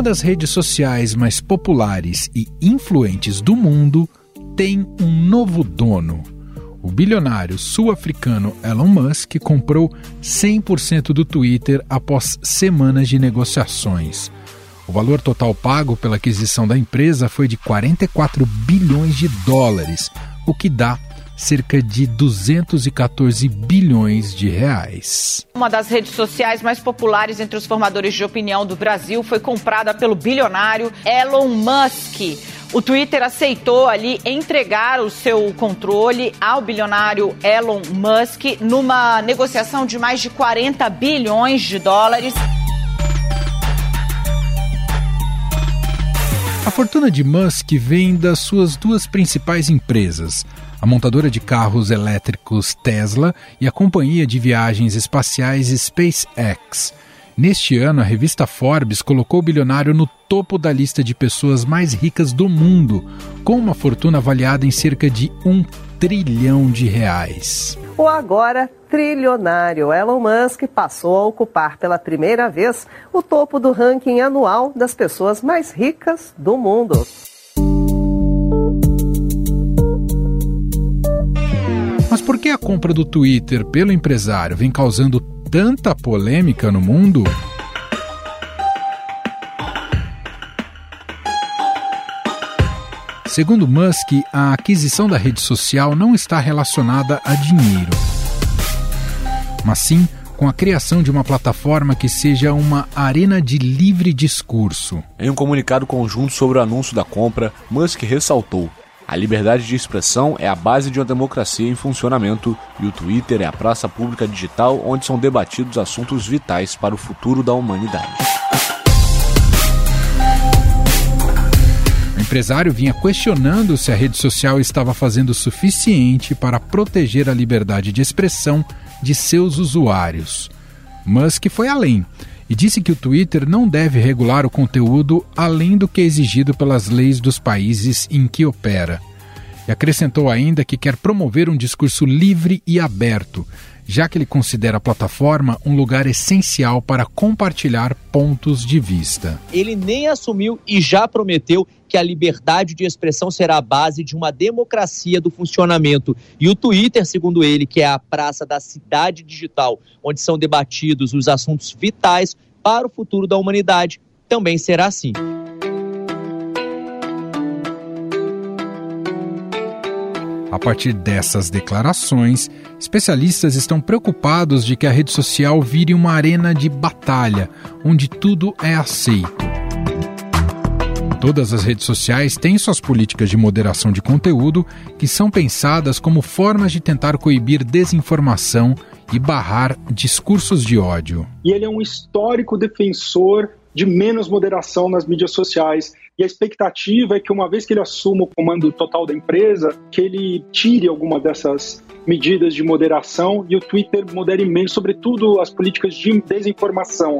Uma das redes sociais mais populares e influentes do mundo tem um novo dono. O bilionário sul-africano Elon Musk comprou 100% do Twitter após semanas de negociações. O valor total pago pela aquisição da empresa foi de 44 bilhões de dólares, o que dá cerca de 214 bilhões de reais. Uma das redes sociais mais populares entre os formadores de opinião do Brasil foi comprada pelo bilionário Elon Musk. O Twitter aceitou ali entregar o seu controle ao bilionário Elon Musk numa negociação de mais de 40 bilhões de dólares. A fortuna de Musk vem das suas duas principais empresas, a montadora de carros elétricos Tesla e a companhia de viagens espaciais SpaceX. Neste ano, a revista Forbes colocou o bilionário no topo da lista de pessoas mais ricas do mundo, com uma fortuna avaliada em cerca de um trilhão de reais. O agora trilionário Elon Musk passou a ocupar pela primeira vez o topo do ranking anual das pessoas mais ricas do mundo. Por que a compra do Twitter pelo empresário vem causando tanta polêmica no mundo? Segundo Musk, a aquisição da rede social não está relacionada a dinheiro, mas sim com a criação de uma plataforma que seja uma arena de livre discurso. Em um comunicado conjunto sobre o anúncio da compra, Musk ressaltou: a liberdade de expressão é a base de uma democracia em funcionamento e o Twitter é a praça pública digital onde são debatidos assuntos vitais para o futuro da humanidade. O empresário vinha questionando se a rede social estava fazendo o suficiente para proteger a liberdade de expressão de seus usuários. Musk foi além e disse que o Twitter não deve regular o conteúdo além do que é exigido pelas leis dos países em que opera. E acrescentou ainda que quer promover um discurso livre e aberto, já que ele considera a plataforma um lugar essencial para compartilhar pontos de vista. Ele nem assumiu e já prometeu que a liberdade de expressão será a base de uma democracia do funcionamento. E o Twitter, segundo ele, que é a praça da cidade digital, onde são debatidos os assuntos vitais para o futuro da humanidade, também será assim. A partir dessas declarações, especialistas estão preocupados de que a rede social vire uma arena de batalha, onde tudo é aceito. Todas as redes sociais têm suas políticas de moderação de conteúdo que são pensadas como formas de tentar coibir desinformação e barrar discursos de ódio. E ele é um histórico defensor de menos moderação nas mídias sociais. E a expectativa é que, uma vez que ele assuma o comando total da empresa, que ele tire alguma dessas medidas de moderação e o Twitter modere menos, sobretudo as políticas de desinformação.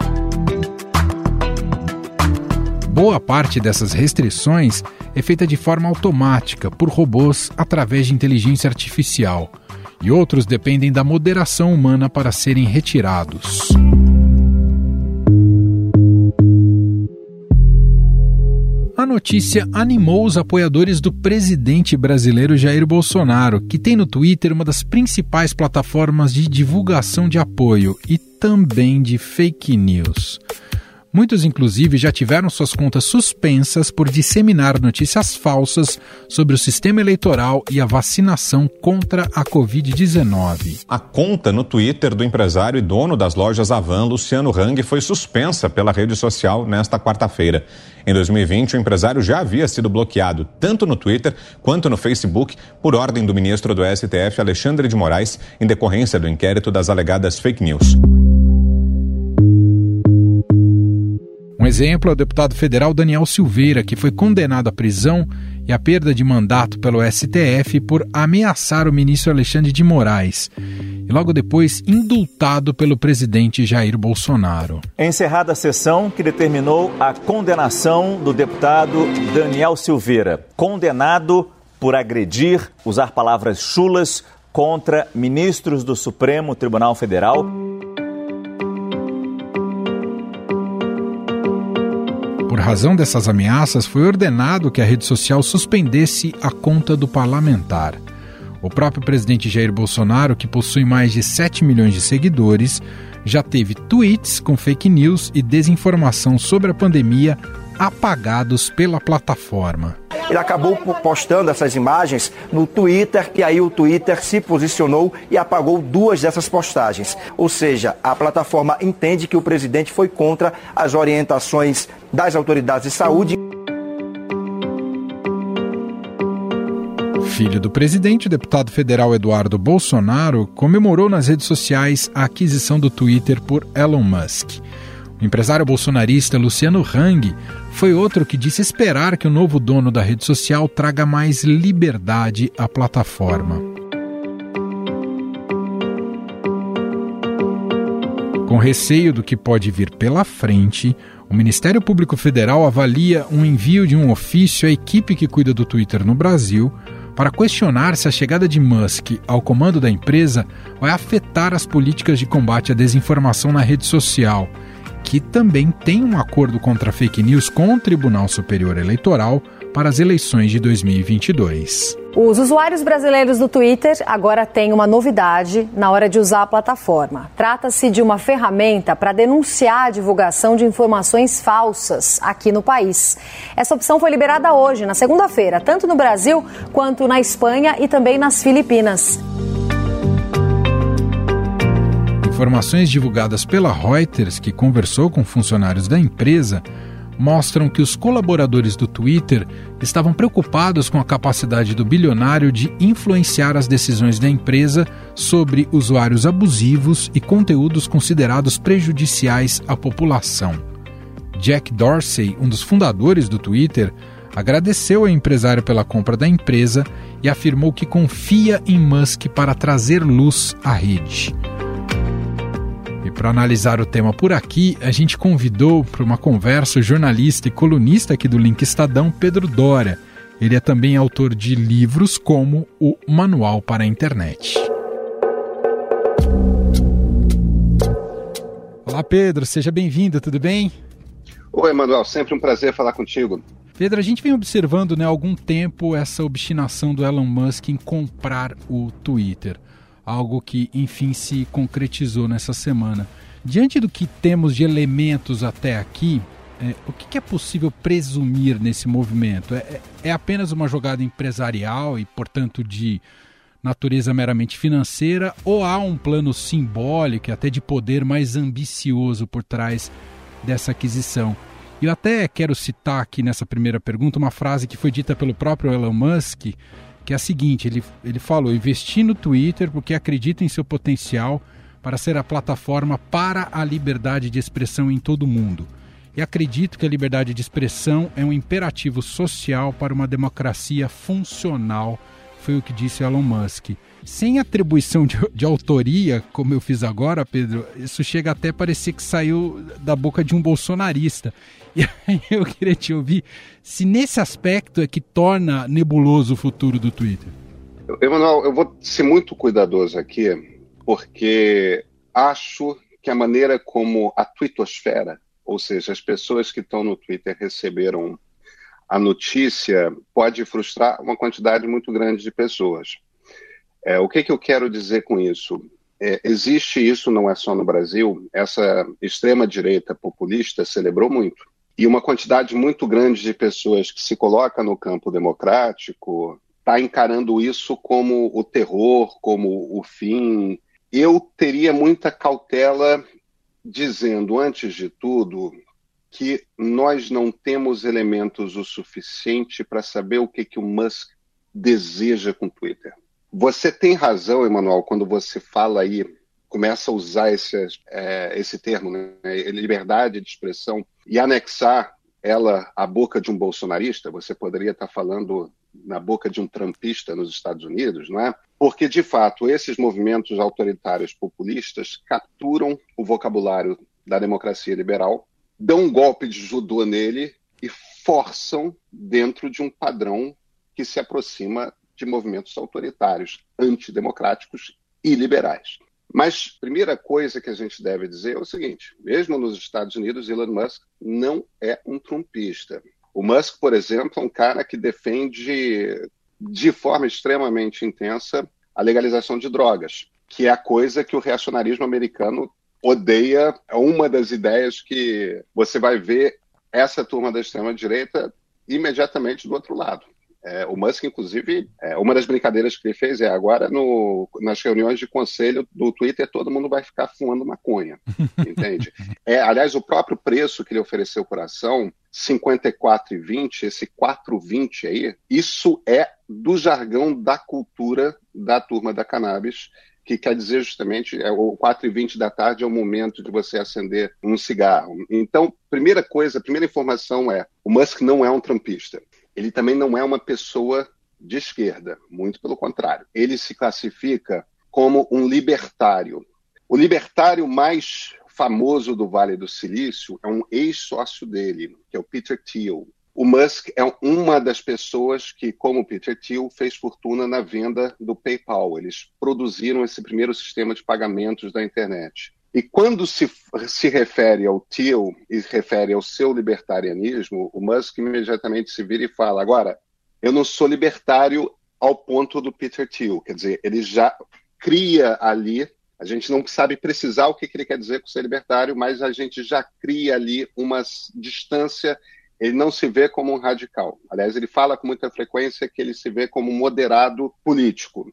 Boa parte dessas restrições é feita de forma automática por robôs através de inteligência artificial, e outros dependem da moderação humana para serem retirados. A notícia animou os apoiadores do presidente brasileiro Jair Bolsonaro, que tem no Twitter uma das principais plataformas de divulgação de apoio e também de fake news. Muitos, inclusive, já tiveram suas contas suspensas por disseminar notícias falsas sobre o sistema eleitoral e a vacinação contra a Covid-19. A conta no Twitter do empresário e dono das lojas Avan, Luciano Hang, foi suspensa pela rede social nesta quarta-feira. Em 2020, o empresário já havia sido bloqueado tanto no Twitter quanto no Facebook por ordem do ministro do STF, Alexandre de Moraes, em decorrência do inquérito das alegadas fake news. Um exemplo é o deputado federal Daniel Silveira, que foi condenado à prisão e à perda de mandato pelo STF por ameaçar o ministro Alexandre de Moraes. E logo depois indultado pelo presidente Jair Bolsonaro. Encerrada a sessão que determinou a condenação do deputado Daniel Silveira, condenado por agredir, usar palavras chulas contra ministros do Supremo Tribunal Federal razão dessas ameaças, foi ordenado que a rede social suspendesse a conta do parlamentar. O próprio presidente Jair Bolsonaro, que possui mais de 7 milhões de seguidores, já teve tweets com fake news e desinformação sobre a pandemia apagados pela plataforma. Ele acabou postando essas imagens no Twitter e aí o Twitter se posicionou e apagou duas dessas postagens. Ou seja, a plataforma entende que o presidente foi contra as orientações das autoridades de saúde. filho do presidente, o deputado federal Eduardo Bolsonaro, comemorou nas redes sociais a aquisição do Twitter por Elon Musk. O empresário bolsonarista Luciano Hang foi outro que disse esperar que o novo dono da rede social traga mais liberdade à plataforma. Com receio do que pode vir pela frente, o Ministério Público Federal avalia um envio de um ofício à equipe que cuida do Twitter no Brasil para questionar se a chegada de Musk ao comando da empresa vai afetar as políticas de combate à desinformação na rede social, que também tem um acordo contra fake news com o Tribunal Superior Eleitoral para as eleições de 2022. Os usuários brasileiros do Twitter agora têm uma novidade na hora de usar a plataforma. Trata-se de uma ferramenta para denunciar a divulgação de informações falsas aqui no país. Essa opção foi liberada hoje, na segunda-feira, tanto no Brasil quanto na Espanha e também nas Filipinas. Informações divulgadas pela Reuters, que conversou com funcionários da empresa, mostram que os colaboradores do Twitter estavam preocupados com a capacidade do bilionário de influenciar as decisões da empresa sobre usuários abusivos e conteúdos considerados prejudiciais à população. Jack Dorsey, um dos fundadores do Twitter, agradeceu ao empresário pela compra da empresa e afirmou que confia em Musk para trazer luz à rede. E para analisar o tema por aqui, a gente convidou para uma conversa o jornalista e colunista aqui do Link Estadão, Pedro Dória. Ele é também autor de livros como o Manual para a Internet. Olá, Pedro, seja bem-vindo, tudo bem? Oi, Manuel, sempre um prazer falar contigo. Pedro, a gente vem observando né, há algum tempo essa obstinação do Elon Musk em comprar o Twitter algo que enfim se concretizou nessa semana. Diante do que temos de elementos até aqui, é, o que, é possível presumir nesse movimento? É, é, é apenas uma jogada empresarial e, portanto, de natureza meramente financeira, ou há um plano simbólico e até de poder mais ambicioso por trás dessa aquisição? Eu até quero citar aqui nessa primeira pergunta uma frase que foi dita pelo próprio Elon Musk, que é a seguinte: ele, ele falou, investi no Twitter porque acredito em seu potencial para ser a plataforma para a liberdade de expressão em todo o mundo. E acredito que a liberdade de expressão é um imperativo social para uma democracia funcional, foi o que disse Elon Musk. Sem atribuição de, de, autoria, como eu fiz agora, Pedro, isso chega até a parecer que saiu da boca de um bolsonarista. E aí eu queria te ouvir se nesse aspecto é que torna nebuloso o futuro do Twitter. Emanuel, eu vou ser muito cuidadoso aqui, porque acho que a maneira como a twittosfera, ou seja, as pessoas que estão no Twitter receberam a notícia, pode frustrar uma quantidade muito grande de pessoas. É, o que, que eu quero dizer com isso? É, existe isso, não é só no Brasil, essa extrema-direita populista celebrou muito e uma quantidade muito grande de pessoas que se coloca no campo democrático está encarando isso como o terror, como o fim. Eu teria muita cautela dizendo, antes de tudo, que nós não temos elementos o suficiente para saber o que, que o Musk deseja com o Twitter. Você tem razão, Emanuel, quando você fala aí começa a usar esse, é, esse termo, né, liberdade de expressão, e anexar ela à boca de um bolsonarista, você poderia estar falando na boca de um trumpista nos Estados Unidos, não é? Porque, de fato, esses movimentos autoritários populistas capturam o vocabulário da democracia liberal, dão um golpe de judô nele e forçam dentro de um padrão que se aproxima de movimentos autoritários, antidemocráticos e liberais. Mas primeira coisa que a gente deve dizer é o seguinte: mesmo nos Estados Unidos, Elon Musk não é um trumpista. O Musk, por exemplo, é um cara que defende de forma extremamente intensa a legalização de drogas, que é a coisa que o reacionarismo americano odeia. É uma das ideias que você vai ver essa turma da extrema-direita imediatamente do outro lado. É, o Musk, inclusive, é, uma das brincadeiras que ele fez é agora no, nas reuniões de conselho do Twitter todo mundo vai ficar fumando maconha, entende? É, aliás, o próprio preço que ele ofereceu por ação, 54,20, esse 4,20 aí, isso é do jargão da cultura da turma da cannabis, que quer dizer justamente é, o 4 e 20 da tarde é o momento de você acender um cigarro. Então, primeira coisa, primeira informação é, o Musk não é um trampista ele também não é uma pessoa de esquerda, muito pelo contrário. Ele se classifica como um libertário. O libertário mais famoso do Vale do Silício é um ex-sócio dele, que é o Peter Thiel. O Musk é uma das pessoas que, como Peter Thiel, fez fortuna na venda do PayPal. Eles produziram esse primeiro sistema de pagamentos da internet. E quando se, se refere ao Thiel e refere ao seu libertarianismo, o Musk imediatamente se vira e fala: agora, eu não sou libertário ao ponto do Peter Thiel. Quer dizer, ele já cria ali, a gente não sabe precisar o que, que ele quer dizer com ser libertário, mas a gente já cria ali uma distância. Ele não se vê como um radical. Aliás, ele fala com muita frequência que ele se vê como um moderado político.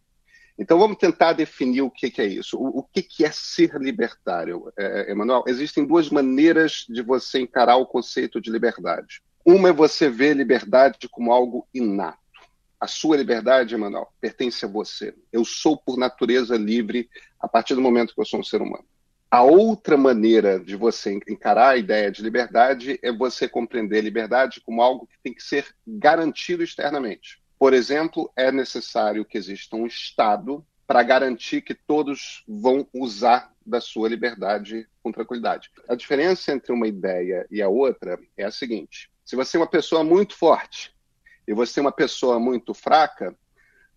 Então vamos tentar definir o que, que é isso. O, o que, que, é ser libertário, é, Emanuel? Existem duas maneiras de você encarar o conceito de liberdade. Uma é você ver liberdade como algo inato. A sua liberdade, Emanuel, pertence a você. Eu sou, por natureza, livre a partir do momento que eu sou um ser humano. A outra maneira de você encarar a ideia de liberdade é você compreender liberdade como algo que tem que ser garantido externamente. Por exemplo, é necessário que exista um Estado para garantir que todos vão usar da sua liberdade com tranquilidade. A diferença entre uma ideia e a outra é a seguinte: se você é uma pessoa muito forte e você é uma pessoa muito fraca,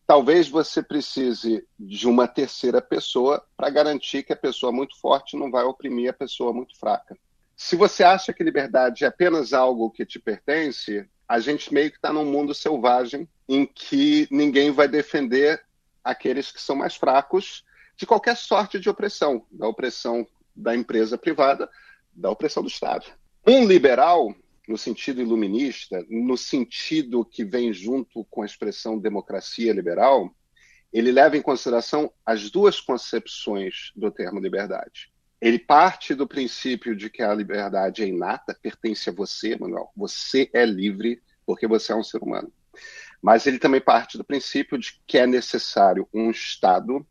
talvez você precise de uma terceira pessoa para garantir que a pessoa muito forte não vai oprimir a pessoa muito fraca. Se você acha que liberdade é apenas algo que te pertence, a gente meio que está num mundo selvagem em que ninguém vai defender aqueles que são mais fracos de qualquer sorte de opressão, da opressão da empresa privada, da opressão do Estado. Um liberal, no sentido iluminista, no sentido que vem junto com a expressão democracia liberal, ele leva em consideração as duas concepções do termo liberdade. Ele parte do princípio de que a liberdade é inata, pertence a você, Manuel. Você é livre porque você é um ser humano. Mas ele também parte do princípio de que é necessário um Estado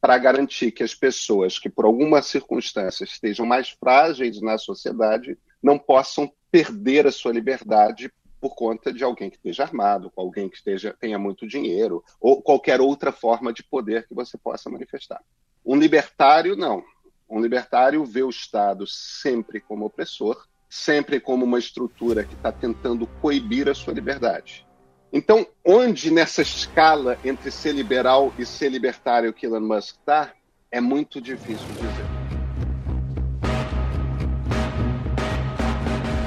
para garantir que as pessoas que, por alguma circunstância, estejam mais frágeis na sociedade não possam perder a sua liberdade por conta de alguém que esteja armado, alguém que esteja, tenha muito dinheiro, ou qualquer outra forma de poder que você possa manifestar. Um libertário, não. Um libertário vê o Estado sempre como opressor, sempre como uma estrutura que está tentando coibir a sua liberdade. Então, onde nessa escala entre ser liberal e ser libertário que Elon Musk está, é muito difícil dizer.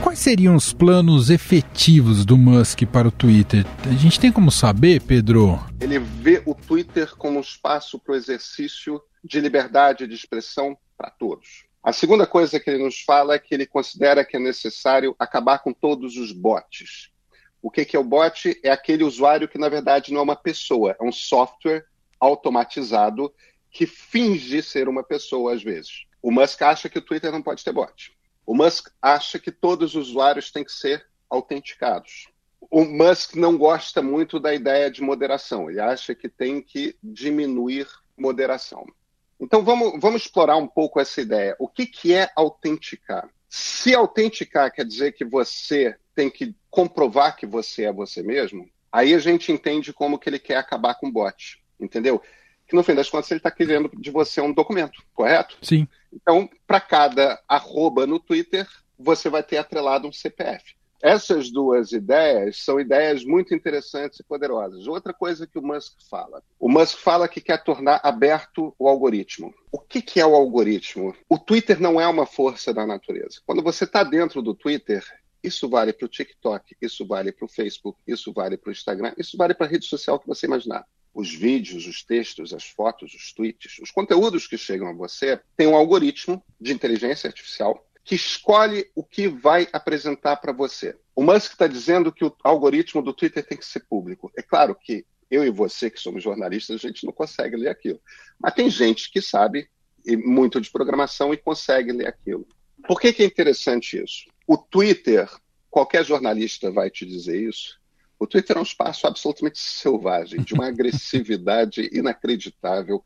Quais seriam os planos efetivos do Musk para o Twitter? A gente tem como saber, Pedro? Ele vê o Twitter como um espaço para o exercício de liberdade de expressão para todos. A segunda coisa que ele nos fala é que ele considera que é necessário acabar com todos os bots. O que, é o bot? É aquele usuário que, na verdade, não é uma pessoa, é um software automatizado que finge ser uma pessoa às vezes. O Musk acha que o Twitter não pode ter bot. O Musk acha que todos os usuários têm que ser autenticados. O Musk não gosta muito da ideia de moderação. Ele acha que tem que diminuir moderação. Então vamos, vamos explorar um pouco essa ideia. O que, que é autenticar? Se autenticar quer dizer que você tem que comprovar que você é você mesmo, aí a gente entende como que ele quer acabar com o bot, entendeu? Que no fim das contas ele está querendo de você um documento, correto? Sim. Então, para cada arroba no Twitter, você vai ter atrelado um CPF. Essas duas ideias são ideias muito interessantes e poderosas. Outra coisa que o Musk fala: o Musk fala que quer tornar aberto o algoritmo. O que, que é o algoritmo? O Twitter não é uma força da natureza. Quando você está dentro do Twitter, isso vale para o TikTok, isso vale para o Facebook, isso vale para o Instagram, isso vale para a rede social que você imaginar. Os vídeos, os textos, as fotos, os tweets, os conteúdos que chegam a você têm um algoritmo de inteligência artificial que escolhe o que vai apresentar para você. O Musk está dizendo que o algoritmo do Twitter tem que ser público. É claro que eu e você, que somos jornalistas, a gente não consegue ler aquilo. Mas tem gente que sabe muito de programação e consegue ler aquilo. Por que, que é interessante isso? O Twitter, qualquer jornalista vai te dizer isso. O Twitter é um espaço absolutamente selvagem, de uma agressividade inacreditável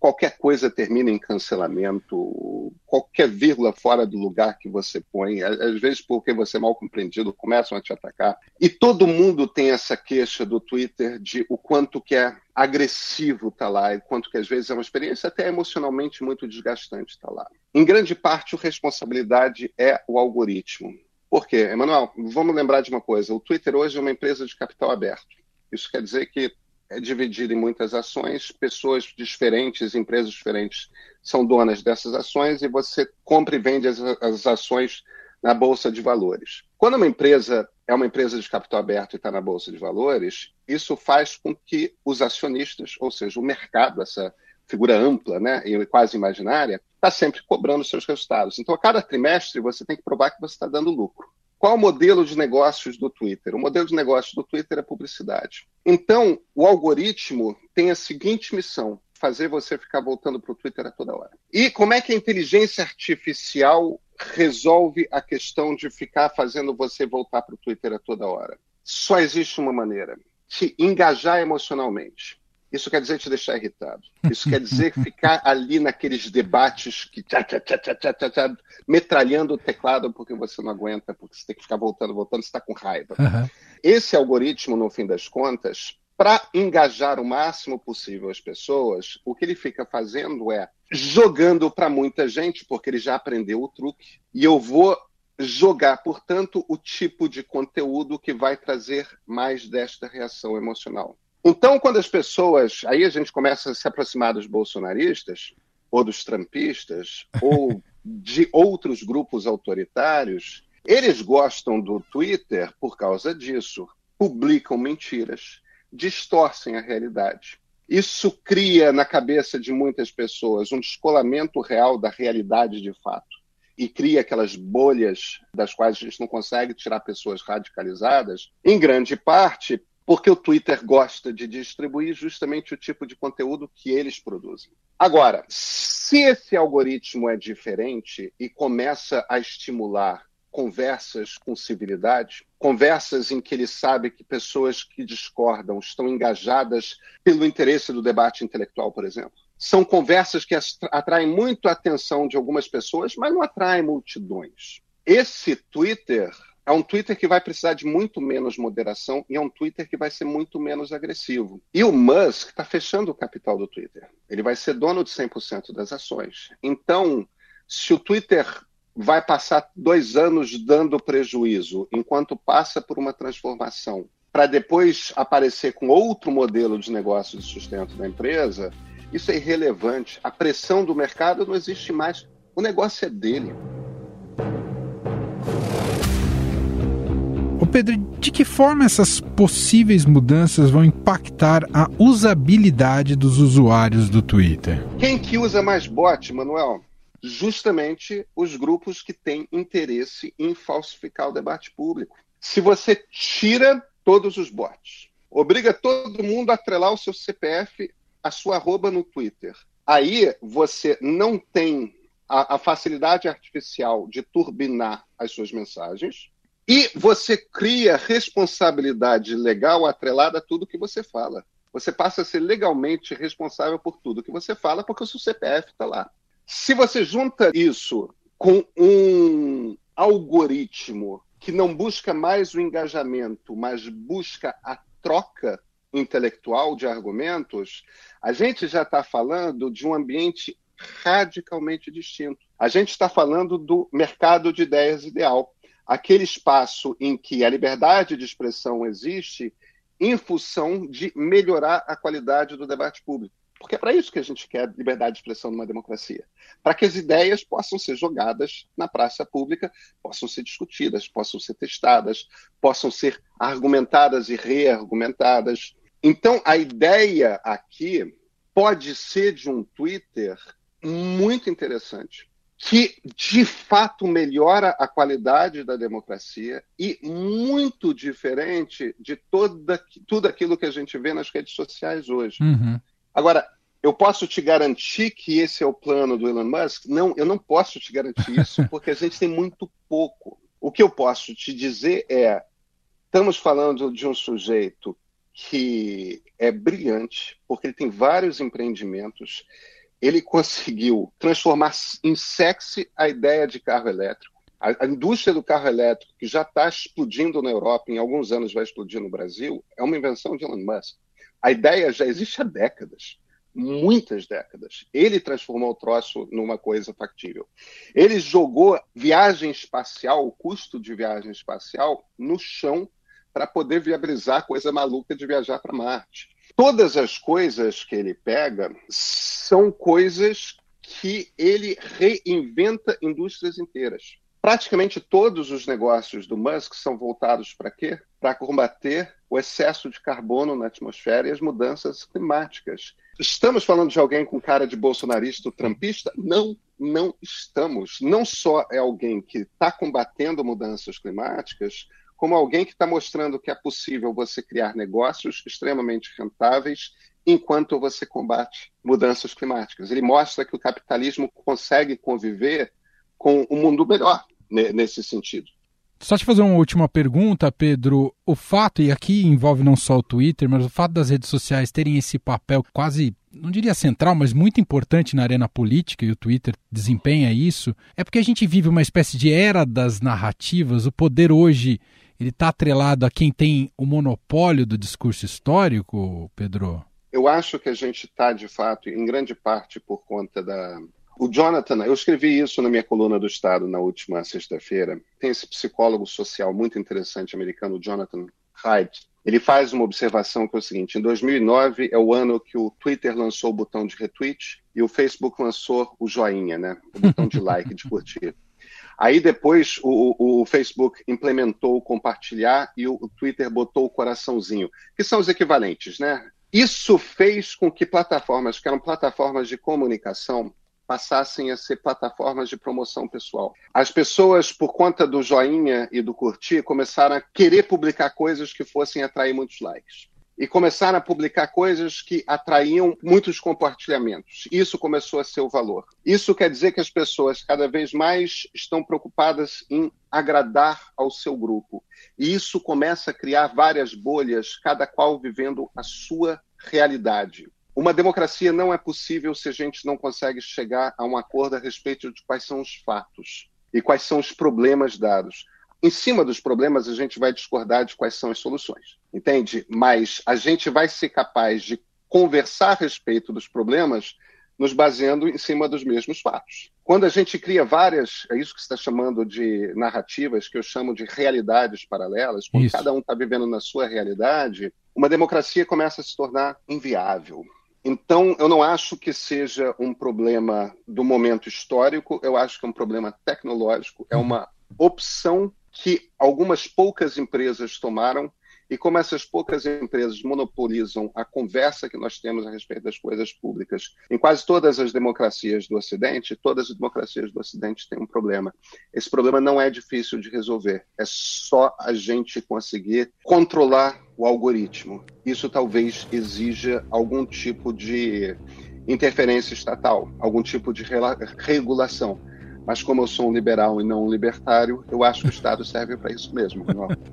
qualquer coisa termina em cancelamento, qualquer vírgula fora do lugar que você põe, às vezes porque você é mal compreendido, começam a te atacar. E todo mundo tem essa queixa do Twitter de o quanto que é agressivo estar tá lá, e quanto que às vezes é uma experiência até emocionalmente muito desgastante estar tá lá. Em grande parte, a responsabilidade é o algoritmo. Por quê? Emanuel, vamos lembrar de uma coisa, o Twitter hoje é uma empresa de capital aberto. Isso quer dizer que é dividido em muitas ações, pessoas diferentes, empresas diferentes são donas dessas ações e você compra e vende as, as ações na bolsa de valores. Quando uma empresa é uma empresa de capital aberto e está na bolsa de valores, isso faz com que os acionistas, ou seja, o mercado, essa figura ampla, né, e quase imaginária, está sempre cobrando seus resultados. Então, a cada trimestre você tem que provar que você está dando lucro. Qual o modelo de negócios do Twitter? O modelo de negócios do Twitter é publicidade. Então, o algoritmo tem a seguinte missão: fazer você ficar voltando para o Twitter a toda hora. E como é que a inteligência artificial resolve a questão de ficar fazendo você voltar para o Twitter a toda hora? Só existe uma maneira: te engajar emocionalmente. Isso quer dizer te deixar irritado. Isso quer dizer ficar ali naqueles debates que tchá, tchá, tchá, metralhando o teclado porque você não aguenta, porque você tem que ficar voltando, voltando, você está com raiva. Uhum. Esse algoritmo, no fim das contas, para engajar o máximo possível as pessoas, o que ele fica fazendo é jogando para muita gente, porque ele já aprendeu o truque, e eu vou jogar, portanto, o tipo de conteúdo que vai trazer mais desta reação emocional. Então, quando as pessoas. Aí a gente começa a se aproximar dos bolsonaristas, ou dos trampistas, ou de outros grupos autoritários, eles gostam do Twitter por causa disso. Publicam mentiras, distorcem a realidade. Isso cria na cabeça de muitas pessoas um descolamento real da realidade de fato. E cria aquelas bolhas das quais a gente não consegue tirar pessoas radicalizadas, em grande parte porque o Twitter gosta de distribuir justamente o tipo de conteúdo que eles produzem. Agora, se esse algoritmo é diferente e começa a estimular conversas com civilidade, conversas em que ele sabe que pessoas que discordam estão engajadas pelo interesse do debate intelectual, por exemplo. São conversas que atraem muito a atenção de algumas pessoas, mas não atraem multidões. Esse Twitter é um Twitter que vai precisar de muito menos moderação e é um Twitter que vai ser muito menos agressivo. E o Musk está fechando o capital do Twitter. Ele vai ser dono de 100% das ações. Então, se o Twitter vai passar dois anos dando prejuízo, enquanto passa por uma transformação, para depois aparecer com outro modelo de negócio de sustento da empresa, isso é irrelevante. A pressão do mercado não existe mais. O negócio é dele. Pedro, de que forma essas possíveis mudanças vão impactar a usabilidade dos usuários do Twitter? Quem que usa mais bot, Manuel? Justamente os grupos que têm interesse em falsificar o debate público. Se você tira todos os bots, obriga todo mundo a atrelar o seu CPF, a sua arroba no Twitter, aí você não tem a, a facilidade artificial de turbinar as suas mensagens, e você cria responsabilidade legal atrelada a tudo que você fala. Você passa a ser legalmente responsável por tudo que você fala, porque o seu CPF está lá. Se você junta isso com um algoritmo que não busca mais o engajamento, mas busca a troca intelectual de argumentos, a gente já está falando de um ambiente radicalmente distinto. A gente está falando do mercado de ideias ideal aquele espaço em que a liberdade de expressão existe em função de melhorar a qualidade do debate público. Porque é para isso que a gente quer liberdade de expressão numa democracia. Para que as ideias possam ser jogadas na praça pública, possam ser discutidas, possam ser testadas, possam ser argumentadas e reargumentadas. Então, a ideia aqui pode ser de um Twitter muito interessante que de fato melhora a qualidade da democracia e muito diferente de toda, tudo aquilo que a gente vê nas redes sociais hoje. Uhum. Agora, eu posso te garantir que esse é o plano do Elon Musk? Não, eu não posso te garantir isso, porque a gente tem muito pouco. O que eu posso te dizer é: estamos falando de um sujeito que é brilhante, porque ele tem vários empreendimentos ele conseguiu transformar em sexy a ideia de carro elétrico. A, a indústria do carro elétrico, que já está explodindo na Europa, em alguns anos vai explodir no Brasil, é uma invenção de Elon Musk. A ideia já existe há décadas muitas décadas. Ele transformou o troço numa coisa factível. Ele jogou viagem espacial, o custo de viagem espacial, no chão para poder viabilizar a coisa maluca de viajar para Marte todas as coisas que ele pega são coisas que ele reinventa indústrias inteiras. Praticamente todos os negócios do Musk são voltados para quê? Para combater o excesso de carbono na atmosfera e as mudanças climáticas. Estamos falando de alguém com cara de bolsonarista ou trampista? Não, não estamos. Não só é alguém que está combatendo mudanças climáticas, como alguém que está mostrando que é possível você criar negócios extremamente rentáveis enquanto você combate mudanças climáticas. Ele mostra que o capitalismo consegue conviver com um mundo melhor nesse sentido. Só te fazer uma última pergunta, Pedro. O fato, e aqui envolve não só o Twitter, mas o fato das redes sociais terem esse papel quase, não diria central, mas muito importante na arena política, e o Twitter desempenha isso, é porque a gente vive uma espécie de era das narrativas. O poder hoje ele está atrelado a quem tem o monopólio do discurso histórico, Pedro? Eu acho que a gente está, de fato, em grande parte por conta da. O Jonathan, eu escrevi isso na minha coluna do Estado na última sexta-feira. Tem esse psicólogo social muito interessante americano, Jonathan Haidt. Ele faz uma observação que é o seguinte: em 2009 é o ano que o Twitter lançou o botão de retweet e o Facebook lançou o joinha, né? O botão de like, de curtir. Aí depois o, o, Facebook implementou o compartilhar e o, o Twitter botou o coraçãozinho, que são os equivalentes, né? Isso fez com que plataformas que eram plataformas de comunicação passassem a ser plataformas de promoção pessoal. As pessoas, por conta do joinha e do curtir, começaram a querer publicar coisas que fossem atrair muitos likes e começaram a publicar coisas que atraíam muitos compartilhamentos. Isso começou a ser o valor. Isso quer dizer que as pessoas cada vez mais estão preocupadas em agradar ao seu grupo. E isso começa a criar várias bolhas, cada qual vivendo a sua realidade. Uma democracia não é possível se a gente não consegue chegar a um acordo a respeito de quais são os fatos e quais são os problemas dados em cima dos problemas, a gente vai discordar de quais são as soluções, entende? Mas a gente vai ser capaz de conversar a respeito dos problemas nos baseando em cima dos mesmos fatos. Quando a gente cria várias, é isso que você está chamando de narrativas, que eu chamo de realidades paralelas, quando isso. cada um está vivendo na sua realidade, uma democracia começa a se tornar inviável. Então, eu não acho que seja um problema do momento histórico, eu acho que é um problema tecnológico, é uma opção que algumas poucas empresas tomaram e como essas poucas empresas monopolizam a conversa que nós temos a respeito das coisas públicas. Em quase todas as democracias do Ocidente, todas as democracias do Ocidente têm um problema. Esse problema não é difícil de resolver, é só a gente conseguir controlar o algoritmo. Isso talvez exija algum tipo de interferência estatal, algum tipo de regulação. Mas como eu sou um liberal e não um libertário, eu acho que o Estado serve para isso mesmo.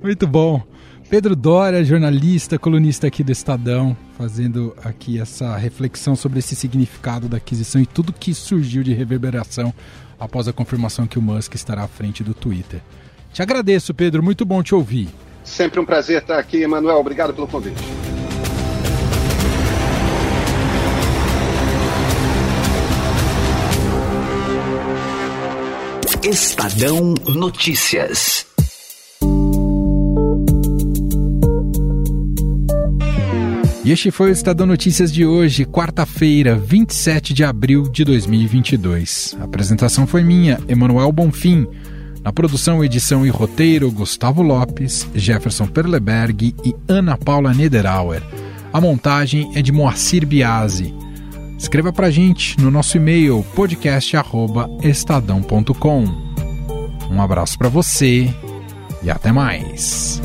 Muito bom. Pedro Dória, jornalista, colunista aqui do Estadão, fazendo aqui essa reflexão sobre esse significado da aquisição e tudo que surgiu de reverberação após a confirmação que o Musk estará à frente do Twitter. Te agradeço, Pedro, muito bom te ouvir. Sempre um prazer estar aqui, Emanuel. Obrigado pelo convite. Estadão Notícias. E este foi o Estadão Notícias de hoje, quarta-feira, 27 de abril de 2022. A apresentação foi minha, Emanuel Bonfim. Na produção, edição e roteiro, Gustavo Lopes, Jefferson Perleberg e Ana Paula Niederauer. A montagem é de Moacir Biasi. Escreva pra gente no nosso e-mail podcast@estadão.com. Um abraço para você e até mais.